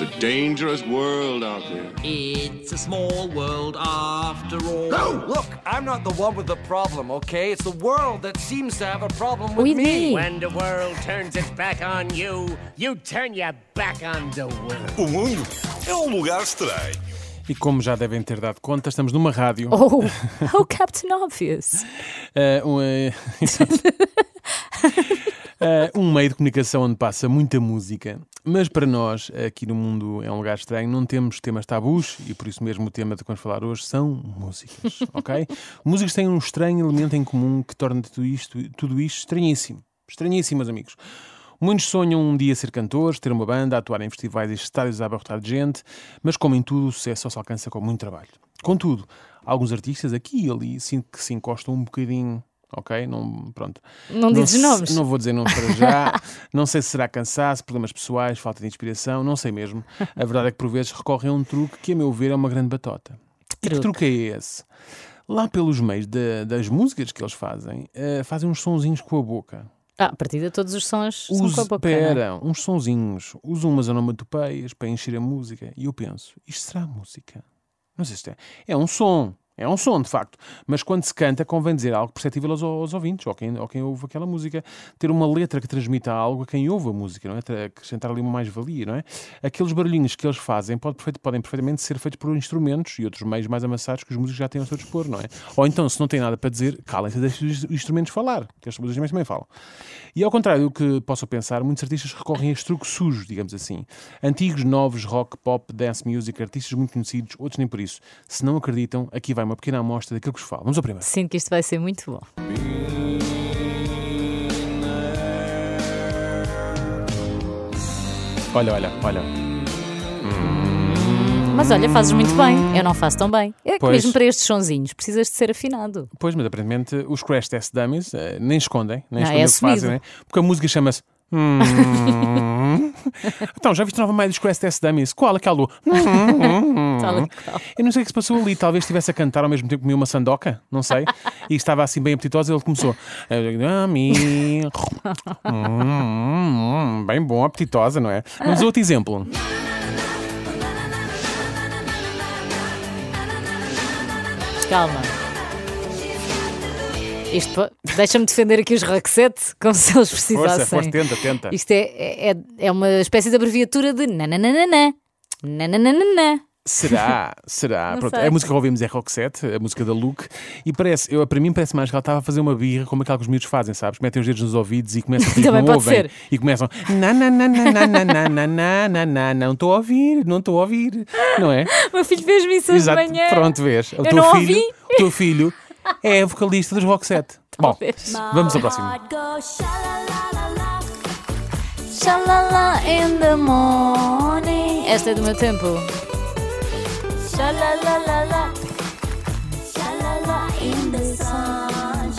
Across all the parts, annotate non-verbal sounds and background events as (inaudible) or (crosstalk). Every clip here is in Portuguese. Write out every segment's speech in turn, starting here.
It's a dangerous world out there. It's a small world after all. Look, I'm not the one with the problem, okay? It's the world that seems to have a problem with, With me. me. When the world turns its back on you, you turn your back on the world. O mundo é um lugar estranho. E como já devem ter dado conta, estamos numa rádio. Oh, how (laughs) Captain Obvious. Eh, um, eh, (laughs) (laughs) Eh, um meio de comunicação onde passa muita música. Mas para nós, aqui no mundo é um lugar estranho, não temos temas tabus e por isso mesmo o tema de que vamos falar hoje são músicas, (laughs) ok? músicas têm um estranho elemento em comum que torna tudo isto, tudo isto estranhíssimo. Estranhíssimo, meus amigos. Muitos sonham um dia ser cantores, ter uma banda, atuar em festivais e estádios a abarrotar de gente, mas como em tudo, o sucesso só se alcança com muito trabalho. Contudo, alguns artistas aqui e ali sinto que se encostam um bocadinho, ok? Não, pronto. Não dizes se- nomes. Não vou dizer nomes para já. (laughs) não sei se será cansaço, problemas pessoais, falta de inspiração, não sei mesmo. A verdade é que por vezes recorrem a um truque que, a meu ver, é uma grande batota. E que Truque? truque é esse? Lá pelos meios da- das músicas que eles fazem, eh, fazem uns sonzinhos com a boca. Ah, a partir de todos os sons são Use, com a boca. não é? pera, uns sonzinhos, usam umas onomatopeias para encher a música. E eu penso, isto será música? Não sei se é. É um som. É um som, de facto. Mas quando se canta, convém dizer algo perceptível aos, aos ouvintes, ou quem, quem ouve aquela música. Ter uma letra que transmita algo a quem ouve a música, não é? Acrescentar ali uma mais-valia, não é? Aqueles barulhinhos que eles fazem pode podem perfeitamente ser feitos por instrumentos e outros meios mais amassados que os músicos já têm ao seu dispor, não é? Ou então, se não têm nada para dizer, calem-se e deixem os instrumentos falar, que as músicas também falam. E ao contrário do que possam pensar, muitos artistas recorrem a este truque sujo, digamos assim. Antigos, novos, rock, pop, dance music, artistas muito conhecidos, outros nem por isso. Se não acreditam, aqui vai uma pequena amostra daquilo que vos falo. Vamos ao primeiro. Sinto que isto vai ser muito bom. Olha, olha, olha. Mas olha, fazes muito bem. Eu não faço tão bem. É que Pois. mesmo para estes sonzinhos precisas de ser afinado. Pois, mas aparentemente os Crash Test Dummies eh, nem escondem, nem Não, escondem é o que fazem, assumido. né? porque a música chama-se. Hum. então, já viste a nova dos Crash Test Dummies? Qual? Aquela. Hum. E qual. Eu não sei o que se passou ali. Talvez estivesse a cantar ao mesmo tempo que comia uma sandoca, não sei. E estava assim bem apetitosa. Ele começou. Hum, bem bom, apetitosa, não é? Mas outro exemplo. Calma. Isto deixa-me defender aqui os Roxette, como se eles precisassem. Força, força, tenta, tenta. Isto é, é, é uma espécie de abreviatura de nananana. Nananana. Será? Será? Pronto, a música que ouvimos é Roxette, a música da Luke, e parece, eu, para mim parece mais que ela estava a fazer uma birra como aquela que os miúdos fazem, sabes? Metem os dedos nos ouvidos e começam a dizer não ouvem. ser. E começam, na na na na na na na na na na na não estou a ouvir, não estou a ouvir, não é? (laughs) Meu filho fez-me isso de manhã. pronto, vês. O Eu teu não filho, ouvi. o teu filho é a vocalista dos Roxette. (laughs) Bom, Talvez. vamos ao próximo. Shalala in the morning. Esta é do meu tempo. Shalalala. Shalala in the sunshine.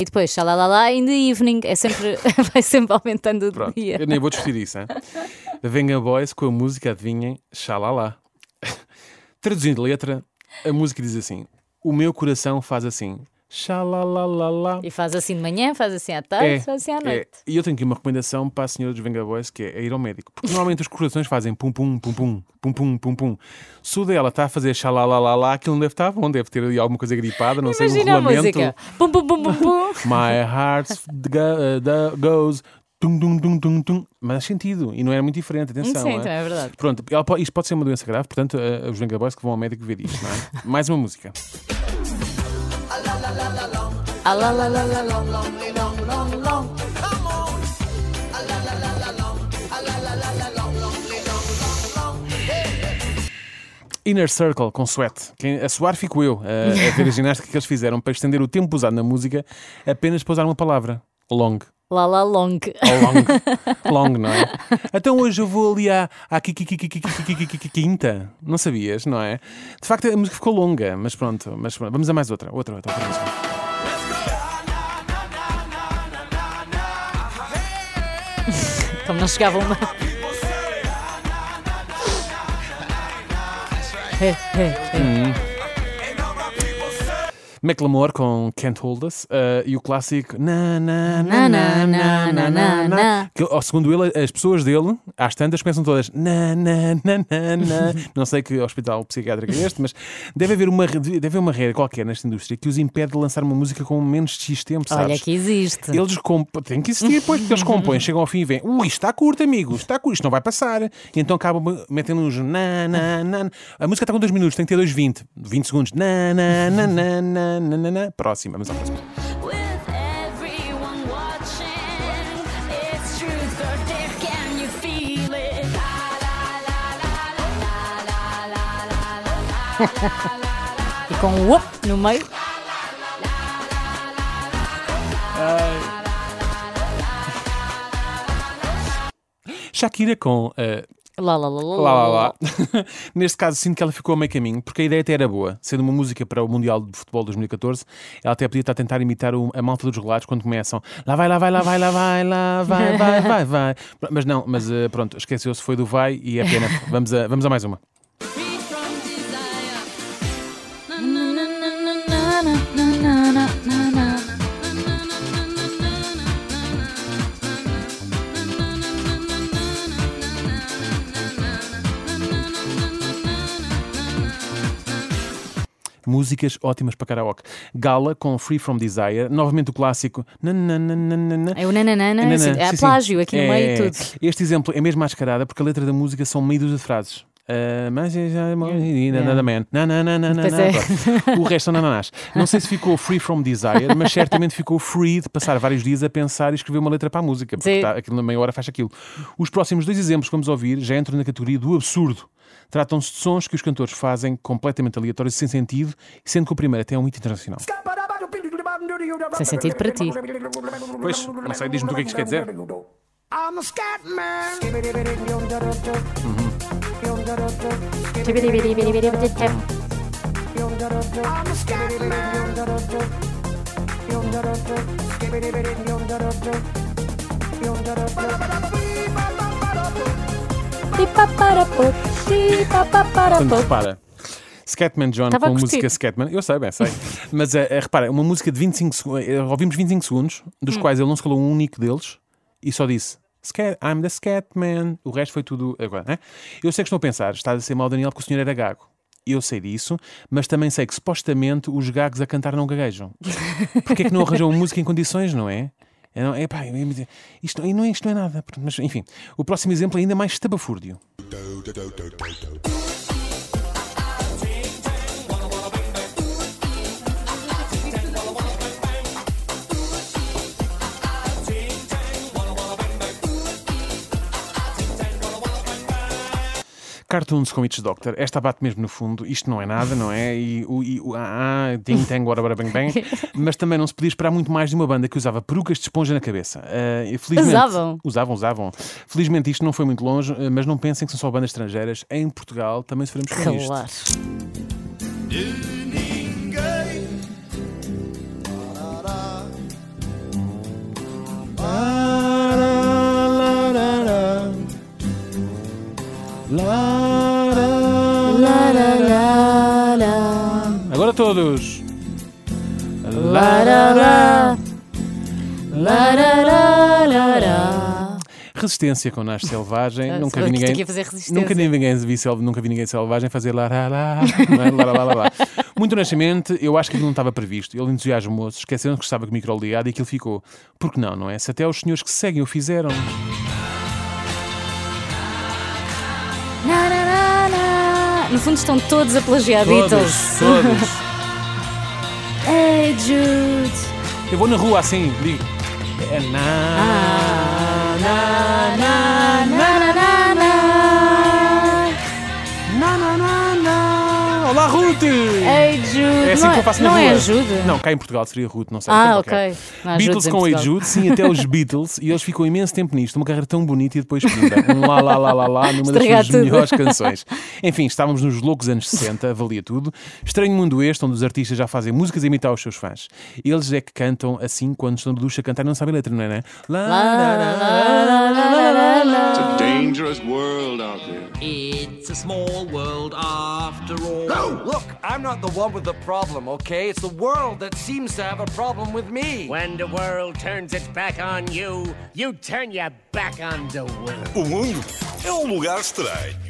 E depois, shalalala in the evening. É sempre, (laughs) vai sempre aumentando o Pronto, dia. eu nem vou discutir isso, hein? (laughs) Venga Boys com a música, adivinhem, xalala. Traduzindo a letra, a música diz assim: O meu coração faz assim, xalalalala. E faz assim de manhã, faz assim à tarde, faz assim à é. noite. E eu tenho aqui uma recomendação para a senhora dos Venga Boys, que é ir ao médico. Porque normalmente os corações fazem pum pum, pum pum, pum pum, pum pum. Se o dela está a fazer xalalalala, aquilo não deve estar bom, deve ter ali alguma coisa gripada, não sei, um Imagina regulamento. música. Pum, pum, pum, pum, pum. My heart uh, goes. Tum, tum, tum, tum, tum. Mas faz sentido. E não era muito diferente, atenção. Sim, é? também é verdade. Pronto, isto pode ser uma doença grave, portanto, uh, os Venga Boys que vão ao médico ver isto, não é? Mais uma música. A la la la la long, long, long, long, long. Come on. A la la la long. A la la la long, long, long, long, long. Inner Circle com Sweat. Quem, a suar fico eu a, a ver a (laughs) ginástica que eles fizeram para estender o tempo usado na música apenas para usar uma palavra: long. Lala Long. Long. (laughs) long, não é? Então hoje eu vou ali à, à quinta. Não sabias, não é? De facto, a música ficou longa, mas pronto. Mas pronto. Vamos a mais outra. Outra, outra, outra. Como então não chegava uma. hey, hey, hey. Hum. Macklemore com Can't Hold Us eh, e o clássico na na Na, na na, na na na, que, ó, segundo ele, as pessoas dele, às tantas, pensam todas na na na na na não sei que hospital psiquiátrico é este, mas deve haver uma deve haver uma regra qualquer nesta indústria que os impede de lançar uma música com menos de X tempo, sabes? Olha que existe. Eles tem que existir depois, porque eles compõem, chegam ao fim e vêm, ui, isto está curto, amigo, isto está curto, isto não vai passar. E então acabam metendo uns na, na, na. A música está com 2 minutos, tem que ter 2, 20, 20 segundos. Na, na, na, na, na, nananana. Próxima, vamos à próxima. e com o up no meio. Ai. Shakira com uh, Lá, lá, lá, lá, Lá, lá, lá. (laughs) Neste caso, sinto que ela ficou a meio caminho, porque a ideia até era boa. Sendo uma música para o Mundial de Futebol 2014, ela até podia estar a tentar imitar o- a malta dos relatos quando começam lá vai, lá vai, lá vai, lá vai, lá vai, vai, vai, vai. (laughs) Mas não, mas eh, pronto, esqueceu-se, foi do vai e é pena. Vamos a, vamos a mais uma. Músicas ótimas para karaoke. Gala com Free From Desire, novamente o clássico. nananana. É o nananana, Nanana, é plágio aqui no meio É, e tudo. Este exemplo é mesmo mascarada porque a letra da música são meio dúzia de frases. Ah, mas eu já man. É. Pronto. O resto são nananás. Não sei se ficou free from desire, mas certamente ficou free de passar vários dias a pensar e escrever uma letra para a música, porque tá, aquilo na meia hora faz aquilo. Os próximos dois exemplos que vamos ouvir já entram na categoria do absurdo. Tratam-se de sons que os cantores fazem completamente aleatórios, sem sentido, sendo que o primeiro até é um hito internacional. Sem sentido para ti. Pois, não sei, diz-me o que é que isto quer dizer. I'm a scat man. Portanto, repara. Scatman John com a curtir. música Scatman, eu sei, bem, sei. Mas eh, eh, repara, uma música de 25 segundos, ouvimos 25 segundos, dos Hum. quais ele não se calou um único deles e só disse Scat, I'm the Scatman. O resto foi tudo. Agora, né? Eu sei que estão a pensar, está a ser mal Daniel porque o senhor era gago. Eu sei disso, mas também sei que supostamente os gagos a cantar não gaguejam. (laughs) Porquê é que não arranjam uma música em condições, não é? Não, isto, não é, isto não é nada. Mas, enfim, o próximo exemplo é ainda mais estabafúrdio. Cartoons com It's Doctor. Esta bate mesmo no fundo. Isto não é nada, não é? E o, e o ah, ah, ting, tang, bora, bang, bang. (laughs) Mas também não se podia esperar muito mais de uma banda que usava perucas de esponja na cabeça. E felizmente, Usavam? Usavam, usavam. Felizmente isto não foi muito longe, ah, mas não pensem que são só bandas estrangeiras. Em Portugal também sofremos com isto. Claro. Agora todos. Resistência com Nasce Selvagem. Ah, nunca vi ninguém. Nunca ninguém vi sel- nunca vi ninguém selvagem fazer lá, lá, lá, lá, lá, lá, lá. Muito honestamente, eu acho que aquilo não estava previsto. Ele entusiasmou-se, esqueceram que estava com o micro ligado e aquilo ficou. Por que não, não é? Se até os senhores que seguem o fizeram. Fundo estão todos a plagiar Beatles. todos. (laughs) Hey Jude. Eu vou na rua assim, digo. É na, Ah. Na, na, na, na, Hey Jude. É assim não que eu faço na não rua. é ajuda? Não, cá em Portugal seria Ruth, não sei. Ah, Então, ok. Não há Beatles com Hey. Jude, sim, até os Beatles, e eles ficam imenso tempo nisto, uma carreira tão bonita e depois pimba, um lá, lá, lá, lá, lá, numa das Estragar suas tudo. melhores canções. Enfim, estávamos nos loucos anos 60, valia tudo. Estranho mundo este, onde os artistas já fazem músicas a imitar os seus fãs. Eles é que cantam assim quando estão de ducha a cantar e não sabem a letra, não é? Né? Lá, lá, lá, lá, lá, lá, lá, lá. It's a dangerous world out there. It's a small world after all. Look, I'm not the one with the problem, okay? It's the world that seems to have a problem with me. When the world turns its back on you, you turn your back on the world. O mundo é um lugar estranho.